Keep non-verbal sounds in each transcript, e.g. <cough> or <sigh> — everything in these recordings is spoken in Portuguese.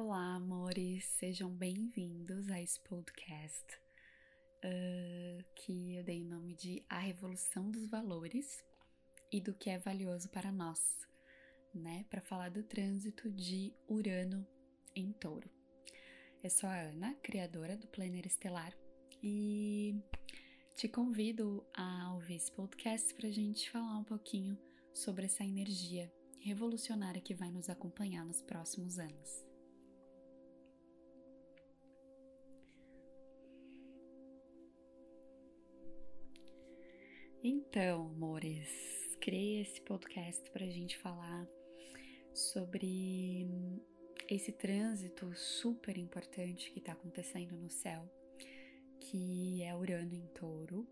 Olá, amores, sejam bem-vindos a esse podcast uh, que eu dei o nome de A Revolução dos Valores e do que é valioso para nós, né? Para falar do trânsito de Urano em Touro. Eu sou a Ana, criadora do Planner Estelar, e te convido a ouvir esse podcast para a gente falar um pouquinho sobre essa energia revolucionária que vai nos acompanhar nos próximos anos. Então, amores, criei esse podcast para a gente falar sobre esse trânsito super importante que está acontecendo no céu, que é Urano em Touro.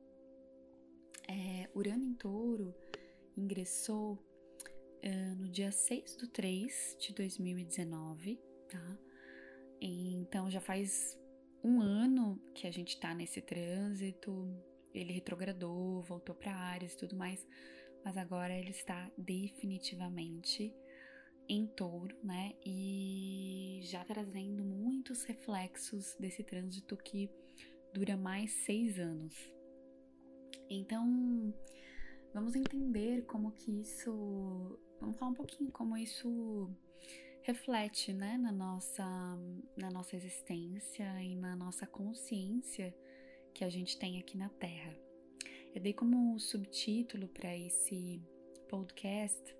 É, Urano em Touro ingressou uh, no dia 6 do 3 de 2019, tá? Então já faz um ano que a gente está nesse trânsito, ele retrogradou, voltou para Ares e tudo mais, mas agora ele está definitivamente em touro, né? E já trazendo muitos reflexos desse trânsito que dura mais seis anos. Então, vamos entender como que isso. Vamos falar um pouquinho como isso reflete, né, na nossa, na nossa existência e na nossa consciência que a gente tem aqui na Terra. Eu dei como subtítulo para esse podcast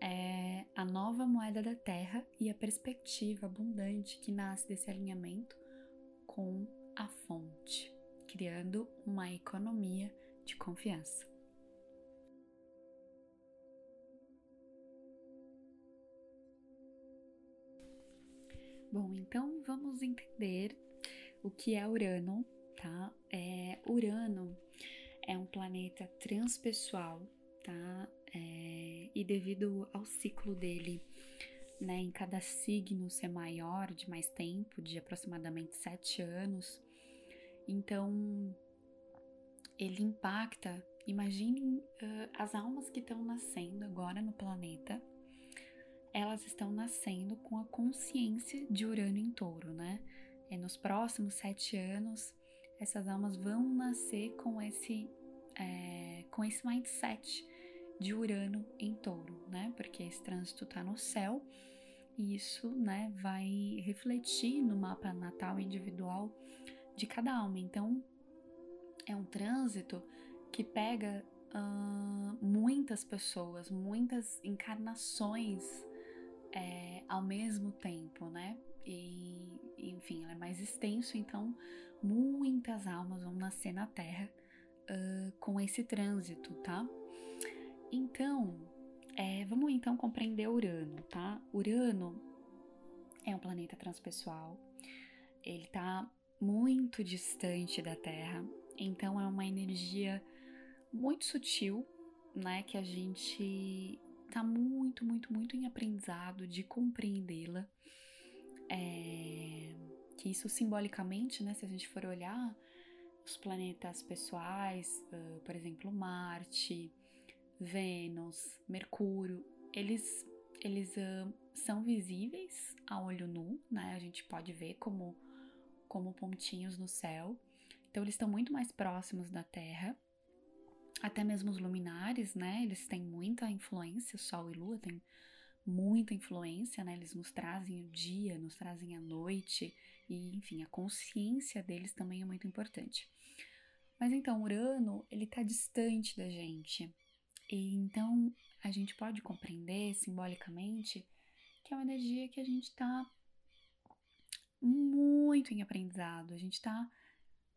é a nova moeda da Terra e a perspectiva abundante que nasce desse alinhamento com a fonte, criando uma economia de confiança. Bom, então vamos entender o que é Urano tá? É, Urano é um planeta transpessoal, tá? É, e devido ao ciclo dele, né, em cada signo ser maior, de mais tempo, de aproximadamente sete anos, então ele impacta. Imaginem uh, as almas que estão nascendo agora no planeta, elas estão nascendo com a consciência de Urano em touro, né? E nos próximos sete anos, essas almas vão nascer com esse, é, com esse mindset de Urano em touro, né? Porque esse trânsito está no céu e isso, né, vai refletir no mapa natal individual de cada alma. Então, é um trânsito que pega uh, muitas pessoas, muitas encarnações é, ao mesmo tempo, né? E, enfim, é mais extenso, então muitas almas vão nascer na Terra uh, com esse trânsito, tá? Então, é, vamos então compreender Urano, tá? Urano é um planeta transpessoal, ele tá muito distante da Terra, então é uma energia muito sutil, né? Que a gente tá muito, muito, muito em aprendizado de compreendê-la. É, que isso simbolicamente, né, se a gente for olhar os planetas pessoais, uh, por exemplo, Marte, Vênus, Mercúrio, eles, eles uh, são visíveis a olho nu, né? A gente pode ver como, como pontinhos no céu. Então, eles estão muito mais próximos da Terra. Até mesmo os luminares, né? Eles têm muita influência, Sol e Lua têm muita influência, né? Eles nos trazem o dia, nos trazem a noite e, enfim, a consciência deles também é muito importante. Mas então, Urano, ele tá distante da gente. E então a gente pode compreender simbolicamente que é uma energia que a gente tá muito em aprendizado, a gente tá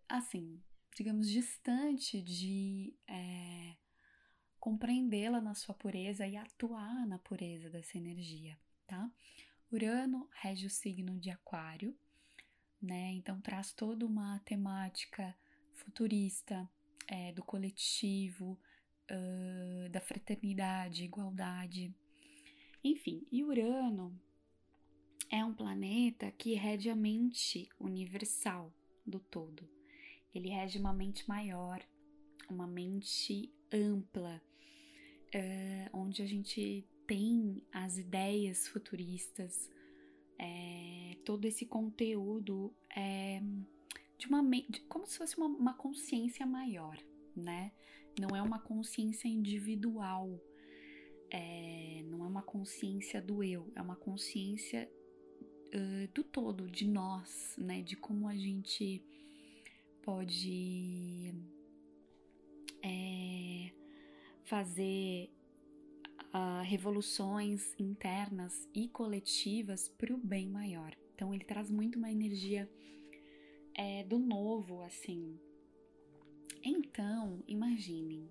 assim, digamos, distante de é, compreendê-la na sua pureza e atuar na pureza dessa energia, tá? Urano rege o signo de Aquário, né? Então traz toda uma temática futurista é, do coletivo, uh, da fraternidade, igualdade, enfim. E Urano é um planeta que rege a mente universal do todo. Ele rege uma mente maior, uma mente ampla, uh, onde a gente tem as ideias futuristas, é, todo esse conteúdo é, de uma como se fosse uma, uma consciência maior, né? Não é uma consciência individual, é, não é uma consciência do eu, é uma consciência uh, do todo, de nós, né? De como a gente pode é, fazer uh, revoluções internas e coletivas para o bem maior. Então ele traz muito uma energia é, do novo, assim. Então, imaginem,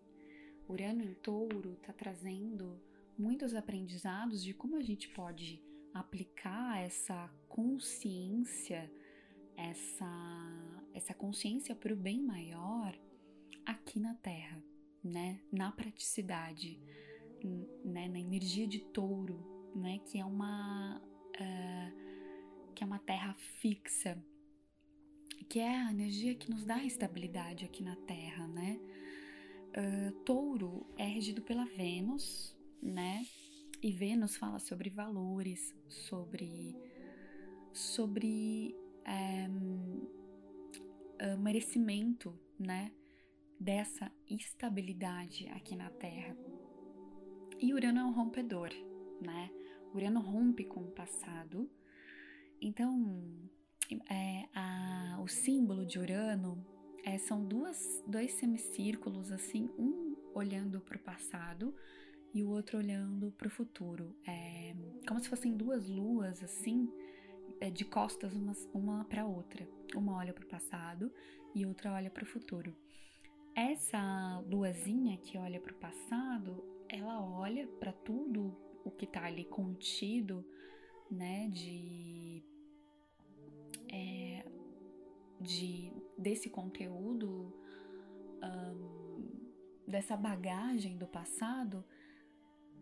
Urano em Touro está trazendo muitos aprendizados de como a gente pode aplicar essa consciência, essa, essa consciência para o bem maior aqui na Terra, né? Na praticidade, né? Na energia de Touro, né? Que é uma uh, que é uma Terra fixa, que é a energia que nos dá estabilidade aqui na Terra, né? Uh, touro é regido pela Vênus, né? E Vênus fala sobre valores, sobre sobre é, uh, merecimento, né? Dessa estabilidade aqui na Terra. E Urano é um rompedor, né? Urano rompe com o passado. Então, é, a, o símbolo de Urano é, são duas, dois semicírculos, assim, um olhando para o passado e o outro olhando para o futuro. É como se fossem duas luas, assim, é, de costas uma, uma para outra. Uma olha para o passado e outra olha para o futuro. Essa luazinha que olha para o passado, ela olha para tudo o que está ali contido, né, de é, de desse conteúdo, dessa bagagem do passado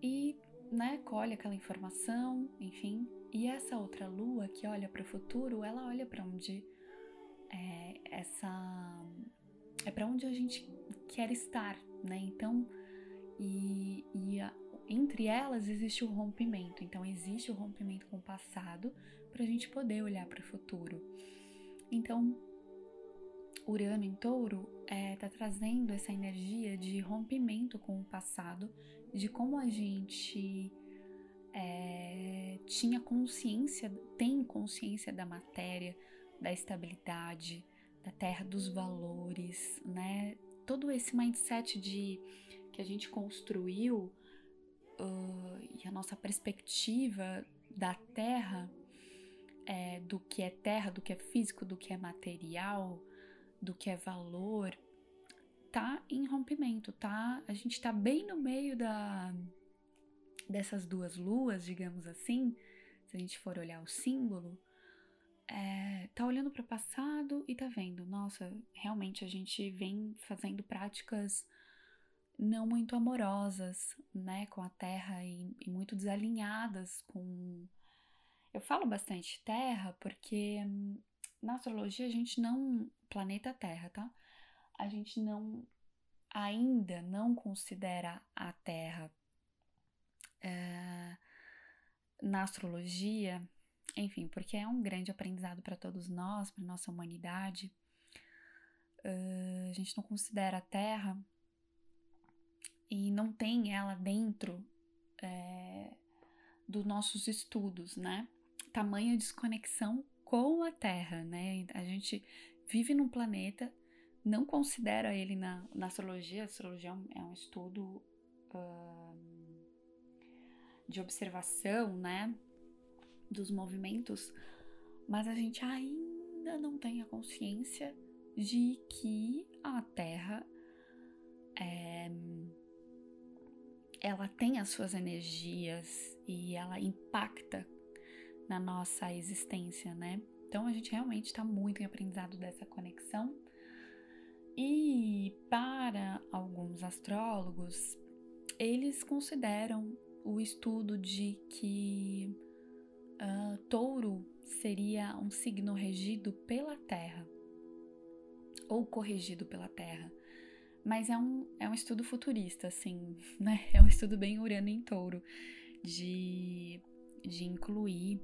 e né, colhe aquela informação, enfim. E essa outra lua que olha para o futuro, ela olha para onde é, essa é para onde a gente quer estar, né? Então, e, e a, entre elas existe o rompimento. Então, existe o rompimento com o passado para a gente poder olhar para o futuro. Então, Urano em Touro está é, tá trazendo essa energia de rompimento com o passado, de como a gente é, tinha consciência, tem consciência da matéria, da estabilidade, da terra, dos valores, né? Todo esse mindset de que a gente construiu uh, e a nossa perspectiva da terra é, do que é terra, do que é físico, do que é material, do que é valor, tá em rompimento, tá? A gente tá bem no meio da dessas duas luas, digamos assim, se a gente for olhar o símbolo, é, tá olhando para o passado e tá vendo, nossa, realmente a gente vem fazendo práticas não muito amorosas, né, com a Terra e, e muito desalinhadas com eu falo bastante Terra porque hum, na astrologia a gente não. Planeta Terra, tá? A gente não. Ainda não considera a Terra é, na astrologia, enfim, porque é um grande aprendizado para todos nós, para nossa humanidade. Uh, a gente não considera a Terra e não tem ela dentro é, dos nossos estudos, né? tamanha desconexão com a Terra, né? A gente vive num planeta, não considera ele na, na astrologia, a astrologia é um, é estudo uh, de observação, né? Dos movimentos, mas a gente ainda não tem a consciência de que a Terra é, ela tem as suas energias e ela impacta na nossa existência, né? Então a gente realmente está muito em aprendizado dessa conexão. E para alguns astrólogos, eles consideram o estudo de que uh, touro seria um signo regido pela Terra ou corrigido pela Terra. Mas é um, é um estudo futurista, assim, <laughs> né? É um estudo bem urano em touro, de de incluir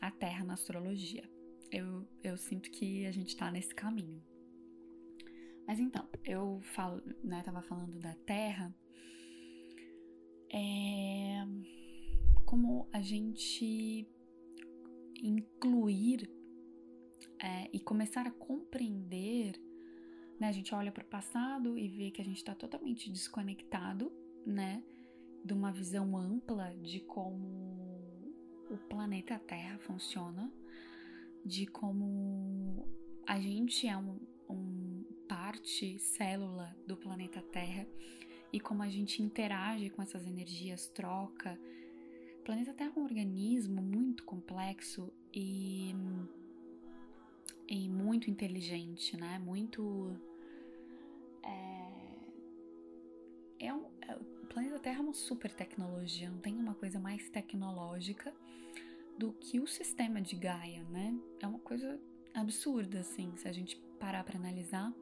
a Terra na astrologia. Eu, eu sinto que a gente tá nesse caminho. Mas então, eu falo, né, tava falando da Terra, é como a gente incluir é, e começar a compreender, né? A gente olha para o passado e vê que a gente está totalmente desconectado, né? De uma visão ampla de como o planeta Terra funciona, de como a gente é um, um parte célula do planeta Terra e como a gente interage com essas energias, troca. O planeta Terra é um organismo muito complexo e e muito inteligente, né? Muito. É, é um, é, o planeta Terra é uma super tecnologia, não tem uma coisa mais tecnológica do que o sistema de Gaia, né? É uma coisa absurda, assim, se a gente parar para analisar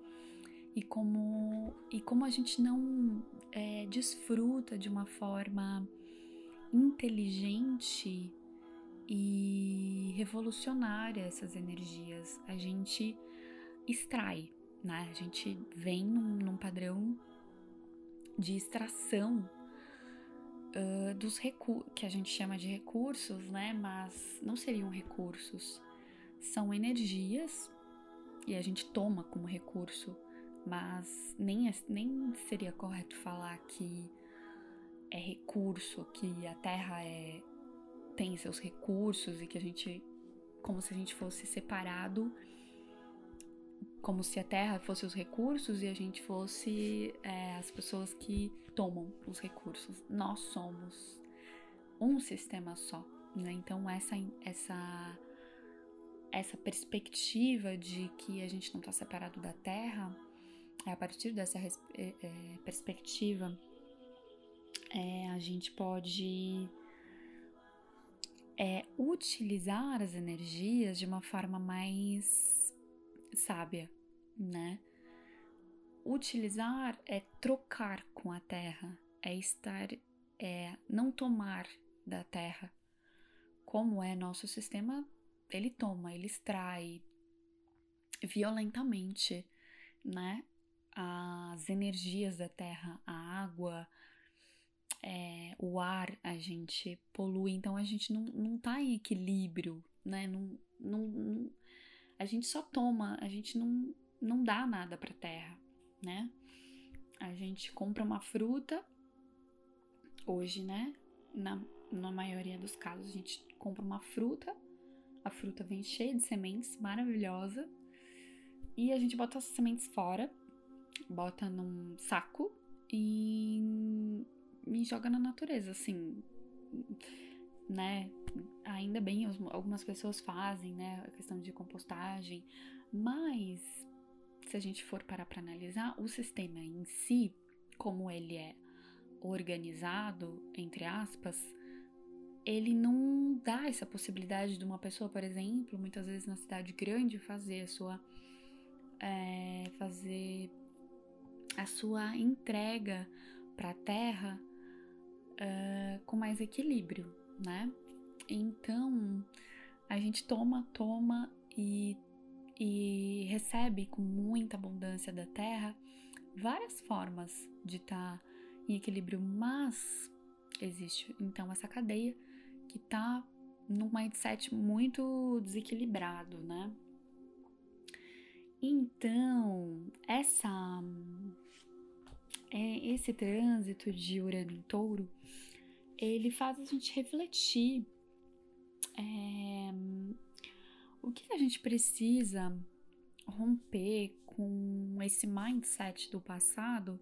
e como e como a gente não é, desfruta de uma forma inteligente e revolucionária essas energias. A gente extrai, né? A gente vem num, num padrão de extração uh, dos recursos, que a gente chama de recursos, né? Mas não seriam recursos, são energias e a gente toma como recurso, mas nem, é, nem seria correto falar que é recurso, que a Terra é tem seus recursos e que a gente, como se a gente fosse separado, como se a Terra fosse os recursos e a gente fosse é, as pessoas que tomam os recursos. Nós somos um sistema só, né? Então essa essa essa perspectiva de que a gente não está separado da Terra, é a partir dessa é, é, perspectiva, é, a gente pode é utilizar as energias de uma forma mais sábia, né? Utilizar é trocar com a terra, é estar, é não tomar da terra. Como é nosso sistema, ele toma, ele extrai violentamente, né? As energias da terra, a água, é, o ar a gente polui, então a gente não, não tá em equilíbrio, né? Não, não, não, a gente só toma, a gente não, não dá nada pra terra, né? A gente compra uma fruta, hoje, né? Na, na maioria dos casos, a gente compra uma fruta, a fruta vem cheia de sementes, maravilhosa, e a gente bota as sementes fora, bota num saco e me joga na natureza, assim, né? Ainda bem, algumas pessoas fazem, né, a questão de compostagem, mas se a gente for parar para analisar, o sistema em si, como ele é organizado, entre aspas, ele não dá essa possibilidade de uma pessoa, por exemplo, muitas vezes na cidade grande, fazer a sua. É, fazer a sua entrega para a terra uh, com mais equilíbrio, né? Então a gente toma, toma e, e recebe com muita abundância da terra várias formas de estar tá em equilíbrio, mas existe então essa cadeia que tá num mindset muito desequilibrado, né? Então, essa é, esse trânsito de Urano em Touro, ele faz a gente refletir é, o que a gente precisa romper com esse mindset do passado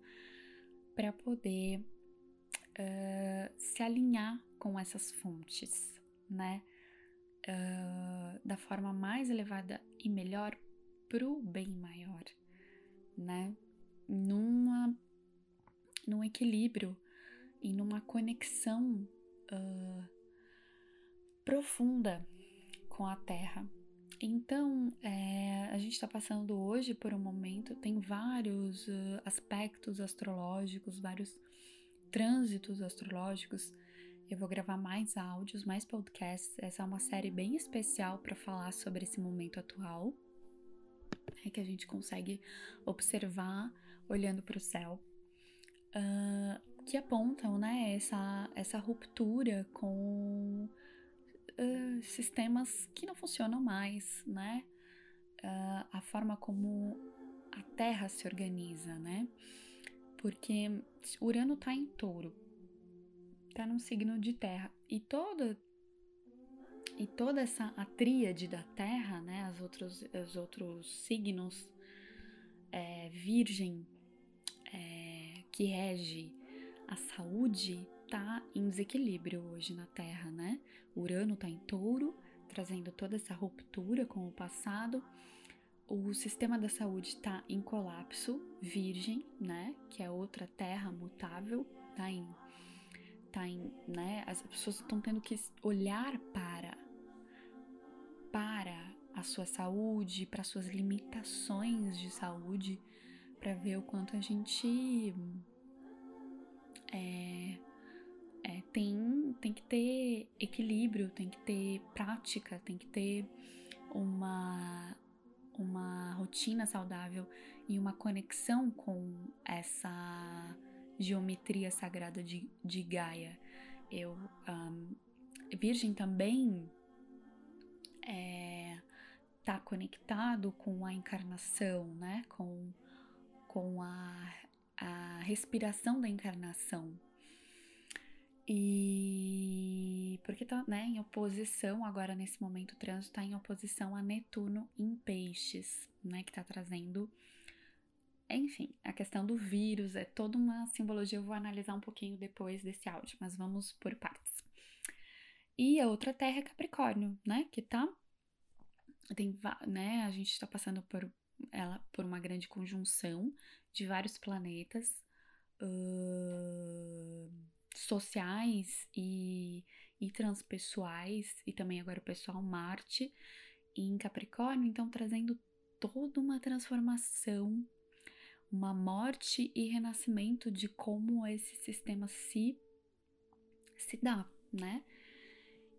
para poder uh, se alinhar com essas fontes, né? Uh, da forma mais elevada e melhor para o bem maior, né? Numa num equilíbrio e numa conexão uh, profunda com a Terra. Então, é, a gente está passando hoje por um momento, tem vários uh, aspectos astrológicos, vários trânsitos astrológicos. eu vou gravar mais áudios, mais podcasts. Essa é uma série bem especial para falar sobre esse momento atual, é que a gente consegue observar olhando para o céu, uh, que apontam, né, essa, essa ruptura com uh, sistemas que não funcionam mais, né, uh, a forma como a Terra se organiza, né, porque Urano está em Touro, está num signo de Terra. E toda e toda essa a tríade da Terra, né, as outros, os outros signos, é, Virgem, que rege a saúde, tá em desequilíbrio hoje na Terra, né? Urano tá em touro, trazendo toda essa ruptura com o passado. O sistema da saúde está em colapso, Virgem, né? Que é outra Terra mutável, tá em tá em, né, as pessoas estão tendo que olhar para para a sua saúde, para suas limitações de saúde, para ver o quanto a gente é, é, tem, tem que ter equilíbrio, tem que ter prática, tem que ter uma, uma rotina saudável e uma conexão com essa geometria sagrada de, de Gaia. Eu, um, Virgem também é, tá conectado com a encarnação, né? Com, com a, a respiração da encarnação. E porque tá né, em oposição, agora nesse momento o trânsito está em oposição a Netuno em peixes, né? Que tá trazendo enfim, a questão do vírus é toda uma simbologia, eu vou analisar um pouquinho depois desse áudio, mas vamos por partes. E a outra terra é Capricórnio, né? Que tá. Tem, né, a gente está passando por ela por uma grande conjunção de vários planetas uh, sociais e, e transpessoais, e também agora o pessoal Marte em Capricórnio, então trazendo toda uma transformação uma morte e renascimento de como esse sistema se se dá, né?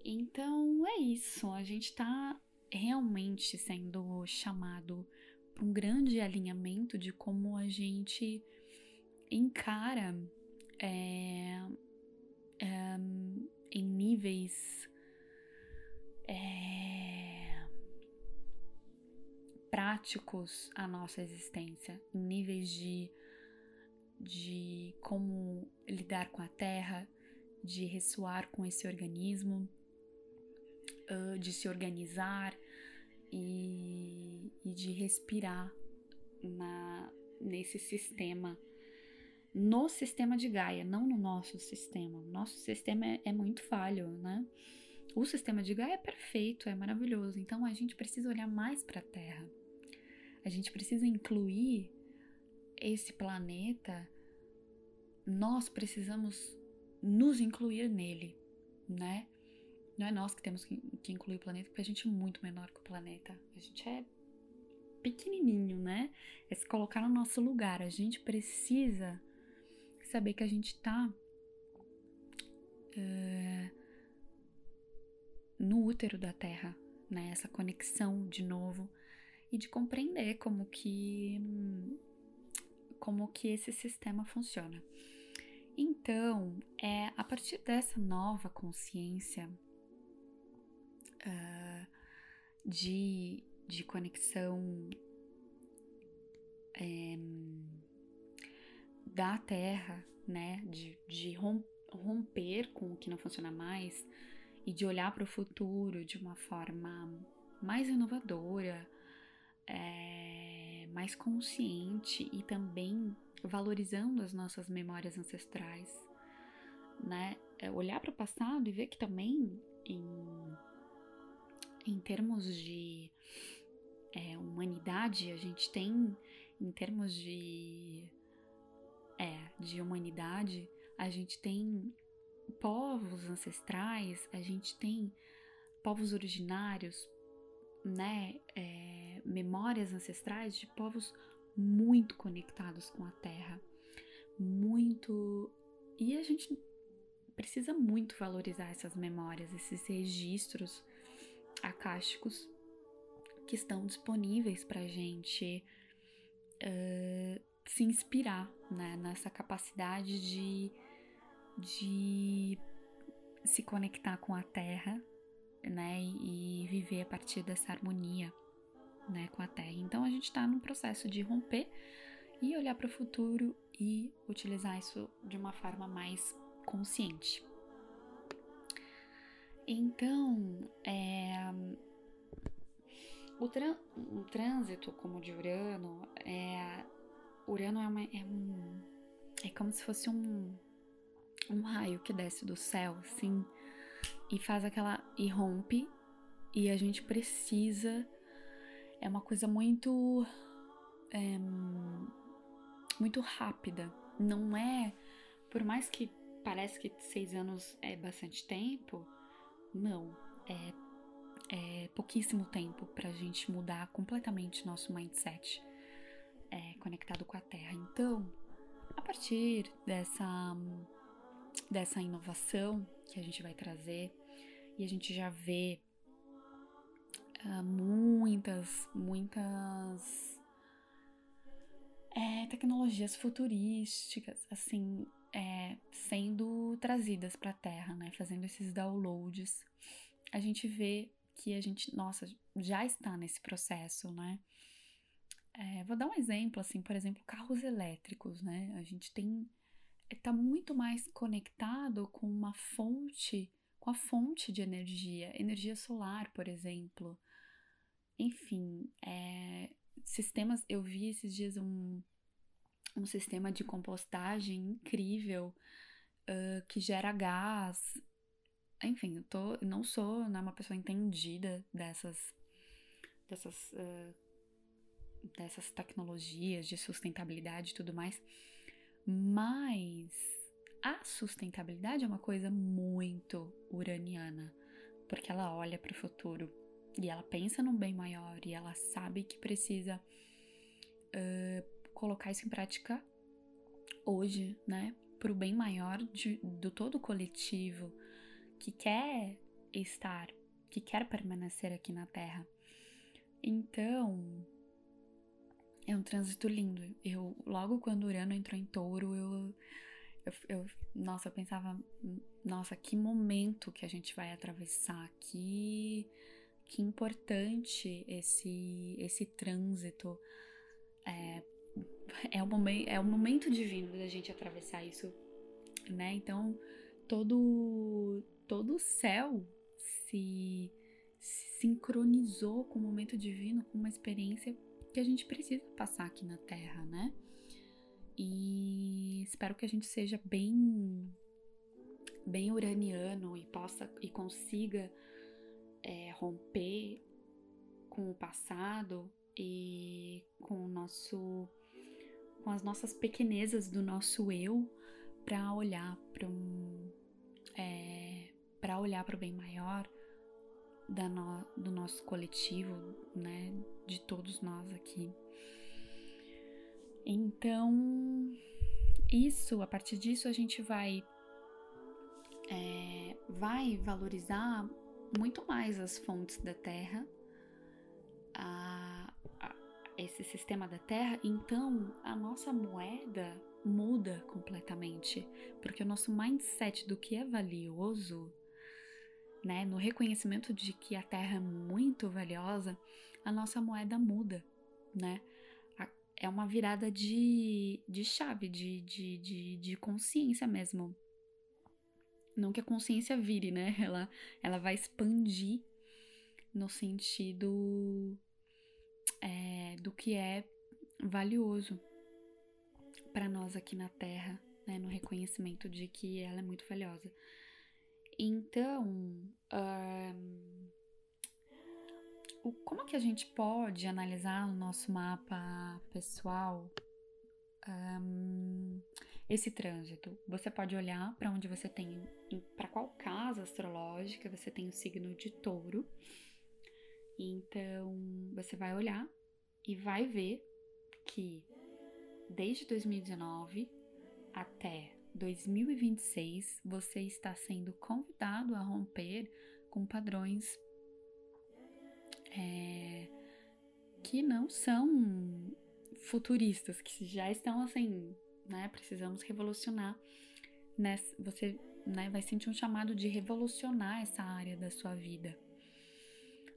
Então é isso, a gente está realmente sendo chamado um grande alinhamento de como a gente encara é, é, em níveis é, práticos a nossa existência, em níveis de, de como lidar com a terra, de ressoar com esse organismo, de se organizar e, e de respirar na, nesse sistema no sistema de Gaia, não no nosso sistema. Nosso sistema é, é, muito falho, né? O sistema de Gaia é perfeito, é maravilhoso. Então a gente precisa olhar mais para a Terra. A gente precisa incluir esse planeta, nós precisamos nos incluir nele, né? Não é nós que temos que incluir o planeta, porque a gente é muito menor que o planeta. A gente é pequenininho, né? É se colocar no nosso lugar. A gente precisa saber que a gente tá uh, no útero da Terra, né? Essa conexão de novo e de compreender como que como que esse sistema funciona. Então, é a partir dessa nova consciência uh, de, de conexão é, da Terra, né, de, de romper com o que não funciona mais e de olhar para o futuro de uma forma mais inovadora, é, mais consciente e também valorizando as nossas memórias ancestrais, né? É olhar para o passado e ver que também em, em termos de é, humanidade a gente tem, em termos de é, de humanidade a gente tem povos ancestrais, a gente tem povos originários, né, é, memórias ancestrais de povos muito conectados com a terra, muito. E a gente precisa muito valorizar essas memórias, esses registros acásticos que estão disponíveis para gente uh, se inspirar né, nessa capacidade de, de se conectar com a Terra né, e viver a partir dessa harmonia né, com a Terra. Então a gente está num processo de romper e olhar para o futuro e utilizar isso de uma forma mais consciente. Então, é, o, o, trânsito como de Urano, é, Urano é, uma, é, um, é como se fosse um, um raio que desce do céu, assim, e faz aquela. e rompe, e a gente precisa. É uma coisa muito. É, muito rápida. Não é. Por mais que parece que seis anos é bastante tempo, não. É, é pouquíssimo tempo para a gente mudar completamente nosso mindset é, conectado com a Terra. Então, a partir dessa, dessa inovação que a gente vai trazer, e a gente já vê uh, muitas, muitas é, tecnologias futurísticas, assim, é, sendo trazidas para a Terra, né? Fazendo esses downloads, a gente vê que a gente, nossa, já está nesse processo, né? É, vou dar um exemplo, assim, por exemplo, carros elétricos, né? A gente tem está muito mais conectado com uma fonte, com a fonte de energia, energia solar, por exemplo. Enfim, é, sistemas. Eu vi esses dias um, um sistema de compostagem incrível uh, que gera gás. Enfim, eu tô, não sou né, uma pessoa entendida dessas, dessas, uh, dessas tecnologias de sustentabilidade e tudo mais, mas a sustentabilidade é uma coisa muito uraniana, porque ela olha para o futuro e ela pensa num bem maior e ela sabe que precisa uh, colocar isso em prática hoje, né? Para o bem maior de, do todo coletivo que quer estar, que quer permanecer aqui na Terra. Então, é um trânsito lindo. Eu, logo quando Urano entrou em touro, eu, eu, eu, nossa, eu pensava, nossa, que momento que a gente vai atravessar, que, que importante esse, esse trânsito é, é o momento, é o momento divino da gente atravessar isso, né? Então, todo todo o céu se, se sincronizou com o momento divino, com uma experiência que a gente precisa passar aqui na Terra, né? E espero que a gente seja bem bem uraniano e possa e consiga é, romper com o passado e com o nosso com as nossas pequenezas do nosso eu para olhar para um é, para olhar para o bem maior da no, do nosso coletivo, né, de todos nós aqui. Então, isso, a partir disso a gente vai é, vai valorizar muito mais as fontes da Terra, a, esse sistema da Terra, então a nossa moeda muda completamente, porque o nosso mindset do que é valioso, né, no reconhecimento de que a Terra é muito valiosa, a nossa moeda muda, né? É uma virada de, de chave, de, de, de, de consciência mesmo. Não que a consciência vire, né? <laughs> Ela, ela vai expandir no sentido é, do que é valioso para nós aqui na Terra, né, no reconhecimento de que ela é muito valiosa. Então, um, o, como que a gente pode analisar no nosso mapa pessoal um, esse trânsito? Você pode olhar para onde você tem, para qual casa astrológica você tem o signo de touro então, você vai olhar e vai ver que desde 2019 até 2026 você está sendo convidado a romper com padrões é, que não são futuristas, que já estão assim, né? Precisamos revolucionar. Nessa, você né, vai sentir um chamado de revolucionar essa área da sua vida.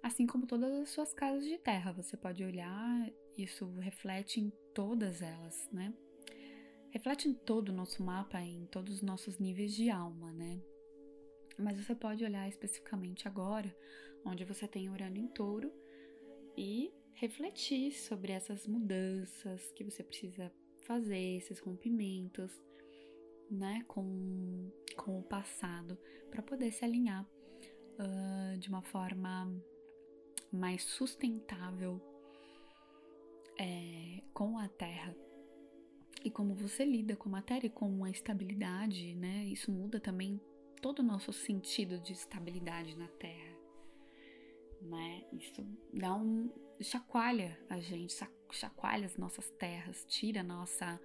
Assim como todas as suas casas de terra, você pode olhar, isso reflete em todas elas, né? Reflete em todo o nosso mapa, em todos os nossos níveis de alma, né? Mas você pode olhar especificamente agora, onde você tem Urano em touro, e refletir sobre essas mudanças que você precisa fazer, esses rompimentos, né, com, com o passado, para poder se alinhar uh, de uma forma mais sustentável é, com a Terra. E como você lida com a matéria e com a estabilidade, né? Isso muda também todo o nosso sentido de estabilidade na Terra, né? Isso dá um chacoalha a gente, chacoalha as nossas terras, tira nossa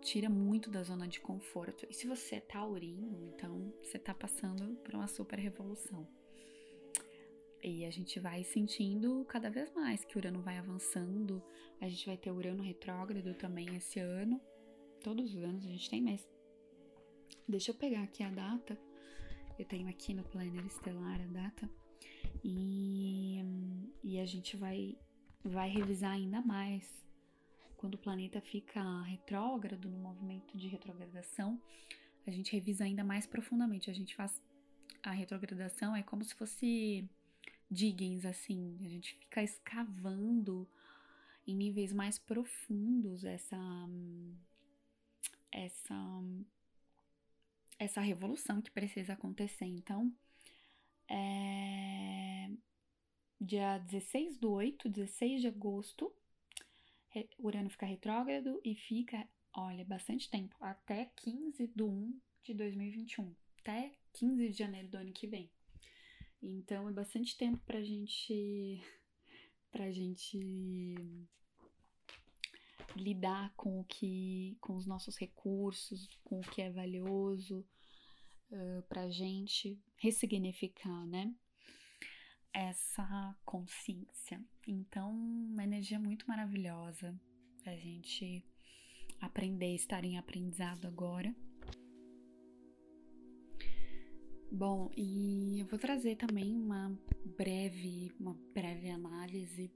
tira muito da zona de conforto. E se você é taurino, então você tá passando por uma super revolução. E a gente vai sentindo cada vez mais que o Urano vai avançando. A gente vai ter Urano retrógrado também esse ano. Todos os anos a gente tem, mas deixa eu pegar aqui a data. Eu tenho aqui no Planner Estelar a data. E, e a gente vai, vai revisar ainda mais quando o planeta fica retrógrado, no movimento de retrogradação, a gente revisa ainda mais profundamente. A gente faz a retrogradação, é como se fosse diggings, assim, a gente fica escavando em níveis mais profundos essa essa essa revolução que precisa acontecer. Então, é, dia 16 do 8, 16 de agosto, Urano fica retrógrado e fica, olha, bastante tempo, até 15 de 1 de 2021, até 15 de janeiro do ano que vem. Então é bastante tempo pra gente <laughs> pra gente lidar com o que com os nossos recursos, com o que é valioso uh, pra gente ressignificar, né? essa consciência. Então, uma energia muito maravilhosa a gente aprender, estar em aprendizado agora. Bom, e eu vou trazer também uma breve, uma breve análise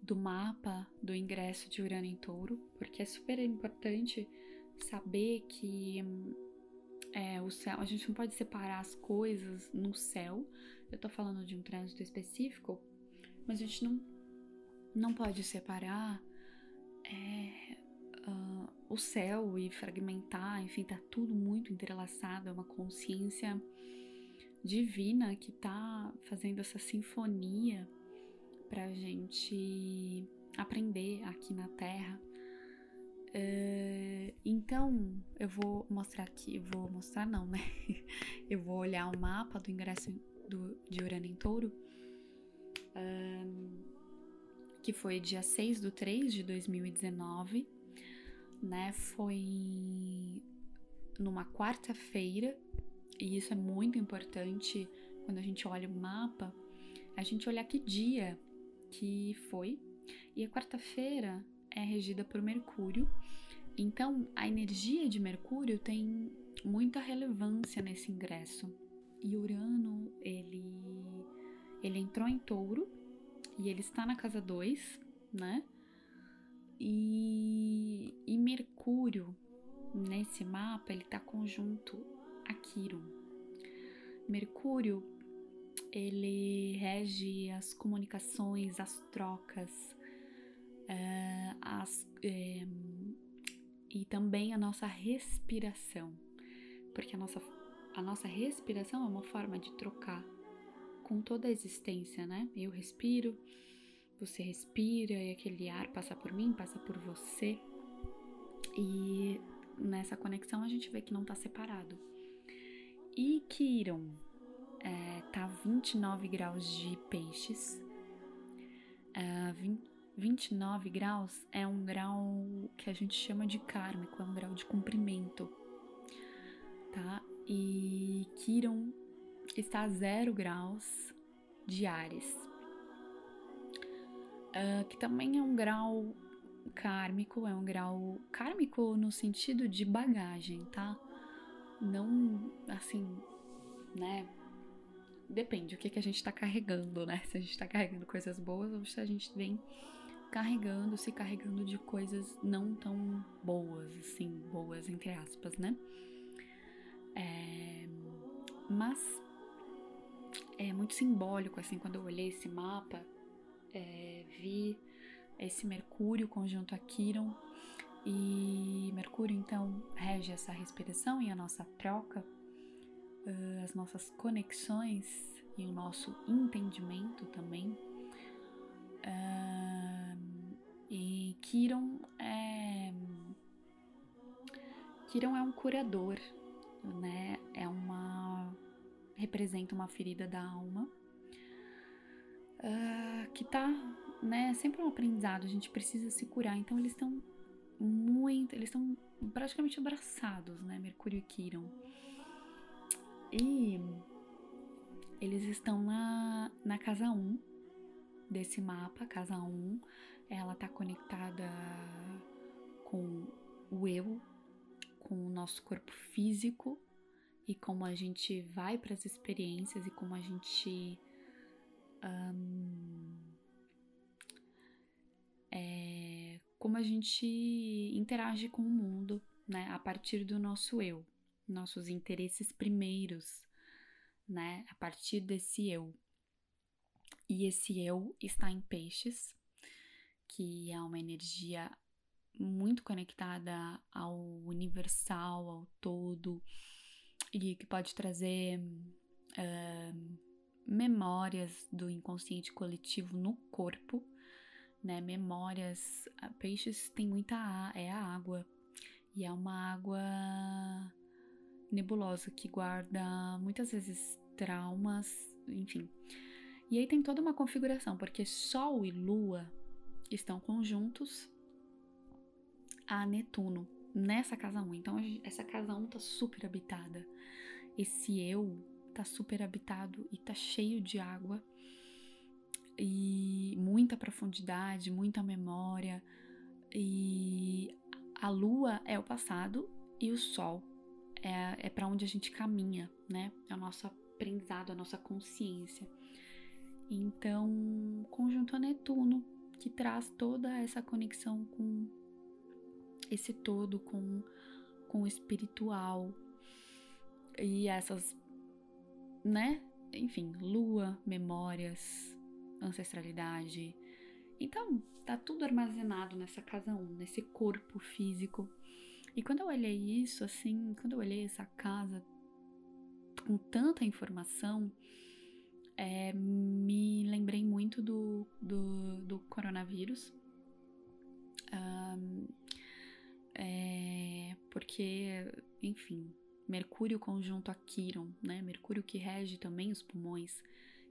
do mapa do ingresso de Urano em Touro, porque é super importante saber que é, o céu, a gente não pode separar as coisas no céu. Eu tô falando de um trânsito específico, mas a gente não, não pode separar é, uh, o céu e fragmentar, enfim, tá tudo muito entrelaçado, é uma consciência divina que tá fazendo essa sinfonia pra gente aprender aqui na Terra. Uh, então, eu vou mostrar aqui, vou mostrar não, né? <laughs> Eu vou olhar o mapa do ingresso do, de Urano em Touro, um, que foi dia 6 do 3 de 2019, né? Foi numa quarta-feira, e isso é muito importante quando a gente olha o mapa, a gente olhar que dia que foi. E a quarta-feira é regida por Mercúrio. Então, a energia de Mercúrio tem muita relevância nesse ingresso. E Urano, ele, ele entrou em touro e ele está na casa 2, né? E, e Mercúrio, nesse mapa, ele está conjunto a Quiron. Mercúrio, ele rege as comunicações, as trocas, é, as, é, e também a nossa respiração, porque a nossa a nossa respiração é uma forma de trocar com toda a existência, né? Eu respiro, você respira e aquele ar passa por mim, passa por você. E nessa conexão a gente vê que não tá separado. E Kiron é, tá 29 graus de peixes. É, 20, 29 graus é um grau que a gente chama de kármico, é um grau de cumprimento tá? E Quiron está a zero graus de Ares, uh, que também é um grau kármico, é um grau kármico no sentido de bagagem, tá? Não assim, né? Depende o que, que a gente tá carregando, né? Se a gente tá carregando coisas boas ou se a gente vem carregando, se carregando de coisas não tão boas, assim, boas entre aspas, né? É, mas é muito simbólico, assim, quando eu olhei esse mapa, é, vi esse Mercúrio conjunto a Quiron, e Mercúrio então rege essa respiração e a nossa troca, uh, as nossas conexões e o nosso entendimento também. Uh, e Quiron é. Quiron é um curador, né? É uma. representa uma ferida da alma. Uh, que tá, né? Sempre um aprendizado, a gente precisa se curar. Então eles estão muito. Eles estão praticamente abraçados, né? Mercúrio e Quiron. E eles estão na, na casa 1 desse mapa, casa 1. Ela tá conectada com o eu, com o nosso corpo físico e como a gente vai para as experiências e como a gente um, como a gente interage com o mundo, né, a partir do nosso eu, nossos interesses primeiros, né, a partir desse eu. E esse eu está em peixes, que é uma energia muito conectada ao universal, ao todo, e que pode trazer uh, memórias do inconsciente coletivo no corpo, né? Memórias. Peixes tem muita é a água e é uma água nebulosa que guarda muitas vezes traumas, enfim. E aí tem toda uma configuração, porque Sol e Lua estão conjuntos a Netuno nessa casa 1. Então essa casa 1 tá super habitada. Esse eu tá super habitado e tá cheio de água e muita profundidade, muita memória. E a lua é o passado e o sol é, é para onde a gente caminha, né? É o nosso aprendizado, a nossa consciência. Então, conjunto a Netuno, que traz toda essa conexão com esse todo, com, com o espiritual e essas né? Enfim, lua, memórias, ancestralidade. Então, tá tudo armazenado nessa casa 1, nesse corpo físico. E quando eu olhei isso, assim, quando eu olhei essa casa com tanta informação, é, me lembrei muito do, do, do coronavírus. Um, é, porque, enfim, Mercúrio conjunto a Quiron, né? Mercúrio que rege também os pulmões,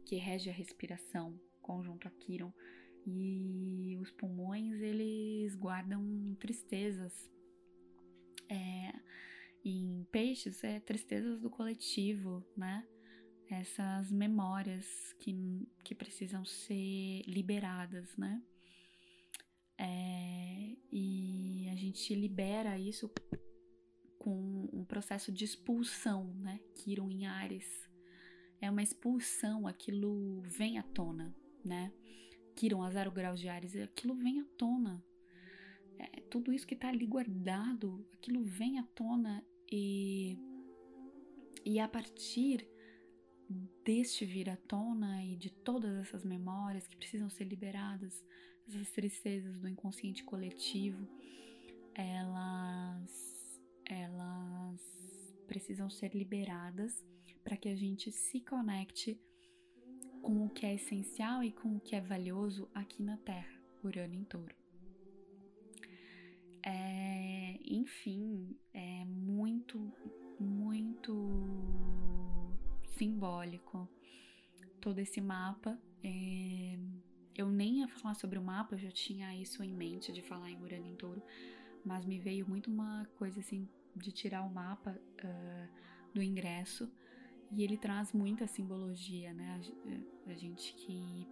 que rege a respiração, conjunto a Quiron. E os pulmões, eles guardam tristezas. É, em peixes, é tristezas do coletivo, né? Essas memórias que, que precisam ser liberadas, né? É, e a gente libera isso com um processo de expulsão, né? Kiron em Ares. É uma expulsão, aquilo vem à tona, né? Kiron a zero graus de Ares, aquilo vem à tona. É, tudo isso que está ali guardado, aquilo vem à tona e, e a partir deste vir à tona e de todas essas memórias que precisam ser liberadas, essas tristezas do inconsciente coletivo, elas elas precisam ser liberadas para que a gente se conecte com o que é essencial e com o que é valioso aqui na Terra, Urano em Touro. É, enfim, é muito, muito simbólico todo esse mapa. É, eu nem ia falar sobre o mapa, eu já tinha isso em mente de falar em Urano em Touro, mas me veio muito uma coisa assim de tirar o mapa uh, do ingresso e ele traz muita simbologia, né? A, a gente que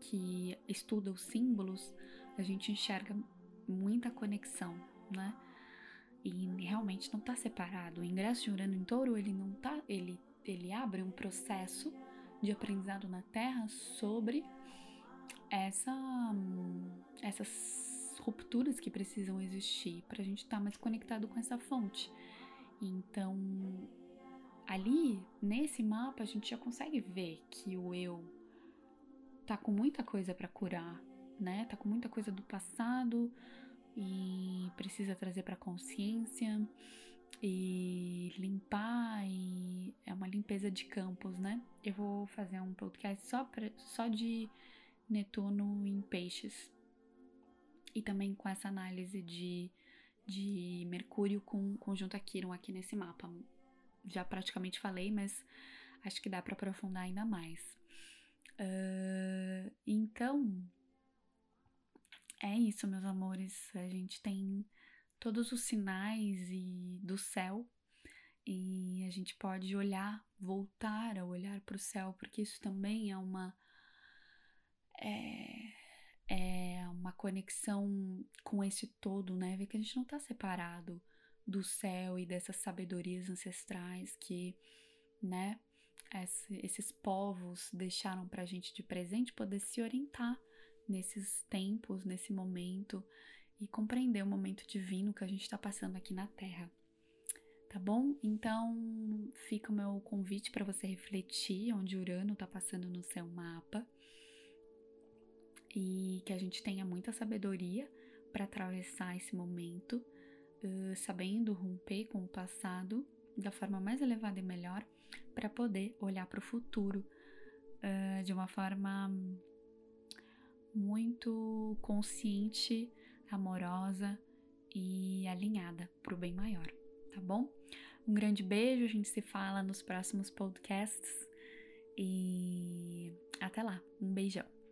que estuda os símbolos, a gente enxerga muita conexão, né? E realmente não está separado. O ingresso de Urano em Touro, ele não tá, ele ele abre um processo de aprendizado na Terra sobre essa essas rupturas que precisam existir para a gente estar tá mais conectado com essa fonte. Então, ali nesse mapa a gente já consegue ver que o eu tá com muita coisa para curar, né? Tá com muita coisa do passado e precisa trazer para consciência e limpar e é uma limpeza de campos, né? Eu vou fazer um podcast só pra, só de Netuno em peixes e também com essa análise de, de Mercúrio com conjunto a Quiron aqui nesse mapa. Já praticamente falei, mas acho que dá para aprofundar ainda mais. Uh, então, é isso, meus amores. A gente tem todos os sinais e do céu e a gente pode olhar, voltar a olhar para o céu, porque isso também é uma é, é uma conexão com esse todo, né? Ver que a gente não está separado do céu e dessas sabedorias ancestrais que, né? esses povos deixaram para a gente de presente poder se orientar nesses tempos, nesse momento e compreender o momento divino que a gente está passando aqui na Terra. Tá bom? Então fica o meu convite para você refletir onde Urano está passando no seu mapa e que a gente tenha muita sabedoria para atravessar esse momento, uh, sabendo romper com o passado da forma mais elevada e melhor para poder olhar para o futuro uh, de uma forma muito consciente, amorosa e alinhada para o bem maior, tá bom? Um grande beijo, a gente se fala nos próximos podcasts e até lá, um beijão.